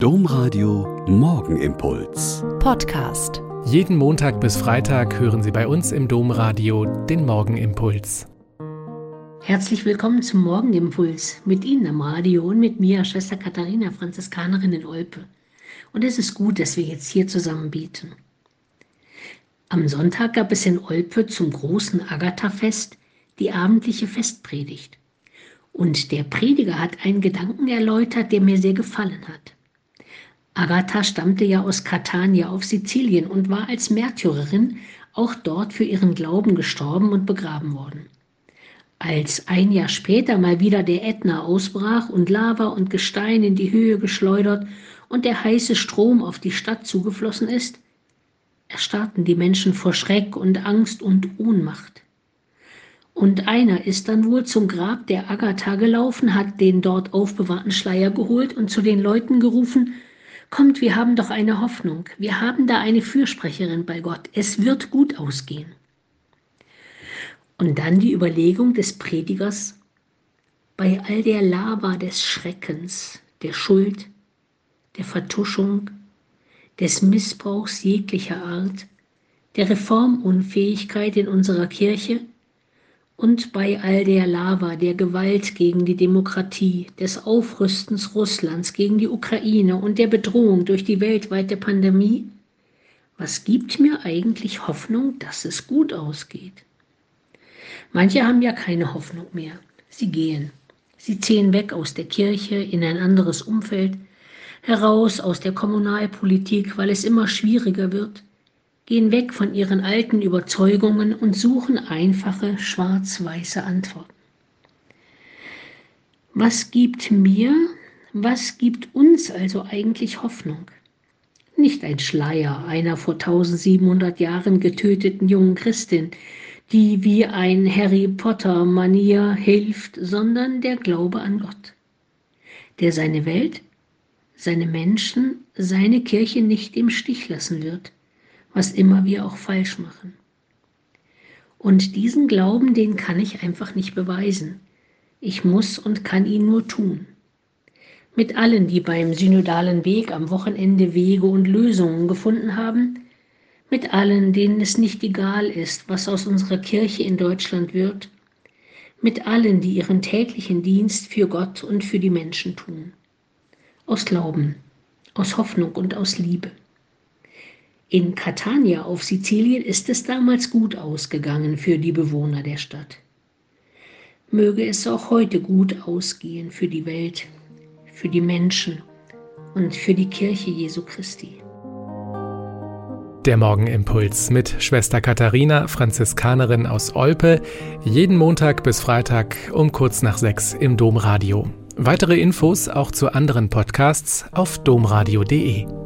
Domradio Morgenimpuls. Podcast. Jeden Montag bis Freitag hören Sie bei uns im Domradio den Morgenimpuls. Herzlich willkommen zum Morgenimpuls mit Ihnen am Radio und mit mir, Schwester Katharina, Franziskanerin in Olpe. Und es ist gut, dass wir jetzt hier zusammen beten. Am Sonntag gab es in Olpe zum großen Agatha-Fest die abendliche Festpredigt. Und der Prediger hat einen Gedanken erläutert, der mir sehr gefallen hat. Agatha stammte ja aus Catania auf Sizilien und war als Märtyrerin auch dort für ihren Glauben gestorben und begraben worden. Als ein Jahr später mal wieder der Ätna ausbrach und Lava und Gestein in die Höhe geschleudert und der heiße Strom auf die Stadt zugeflossen ist, erstarrten die Menschen vor Schreck und Angst und Ohnmacht. Und einer ist dann wohl zum Grab der Agatha gelaufen, hat den dort aufbewahrten Schleier geholt und zu den Leuten gerufen, Kommt, wir haben doch eine Hoffnung. Wir haben da eine Fürsprecherin bei Gott. Es wird gut ausgehen. Und dann die Überlegung des Predigers, bei all der Lava des Schreckens, der Schuld, der Vertuschung, des Missbrauchs jeglicher Art, der Reformunfähigkeit in unserer Kirche, und bei all der Lava, der Gewalt gegen die Demokratie, des Aufrüstens Russlands gegen die Ukraine und der Bedrohung durch die weltweite Pandemie, was gibt mir eigentlich Hoffnung, dass es gut ausgeht? Manche haben ja keine Hoffnung mehr. Sie gehen. Sie ziehen weg aus der Kirche in ein anderes Umfeld, heraus aus der Kommunalpolitik, weil es immer schwieriger wird gehen weg von ihren alten Überzeugungen und suchen einfache schwarz-weiße Antworten. Was gibt mir, was gibt uns also eigentlich Hoffnung? Nicht ein Schleier einer vor 1700 Jahren getöteten jungen Christin, die wie ein Harry Potter Manier hilft, sondern der Glaube an Gott, der seine Welt, seine Menschen, seine Kirche nicht im Stich lassen wird was immer wir auch falsch machen. Und diesen Glauben, den kann ich einfach nicht beweisen. Ich muss und kann ihn nur tun. Mit allen, die beim synodalen Weg am Wochenende Wege und Lösungen gefunden haben, mit allen, denen es nicht egal ist, was aus unserer Kirche in Deutschland wird, mit allen, die ihren täglichen Dienst für Gott und für die Menschen tun. Aus Glauben, aus Hoffnung und aus Liebe. In Catania auf Sizilien ist es damals gut ausgegangen für die Bewohner der Stadt. Möge es auch heute gut ausgehen für die Welt, für die Menschen und für die Kirche Jesu Christi. Der Morgenimpuls mit Schwester Katharina, Franziskanerin aus Olpe, jeden Montag bis Freitag um kurz nach sechs im Domradio. Weitere Infos auch zu anderen Podcasts auf domradio.de.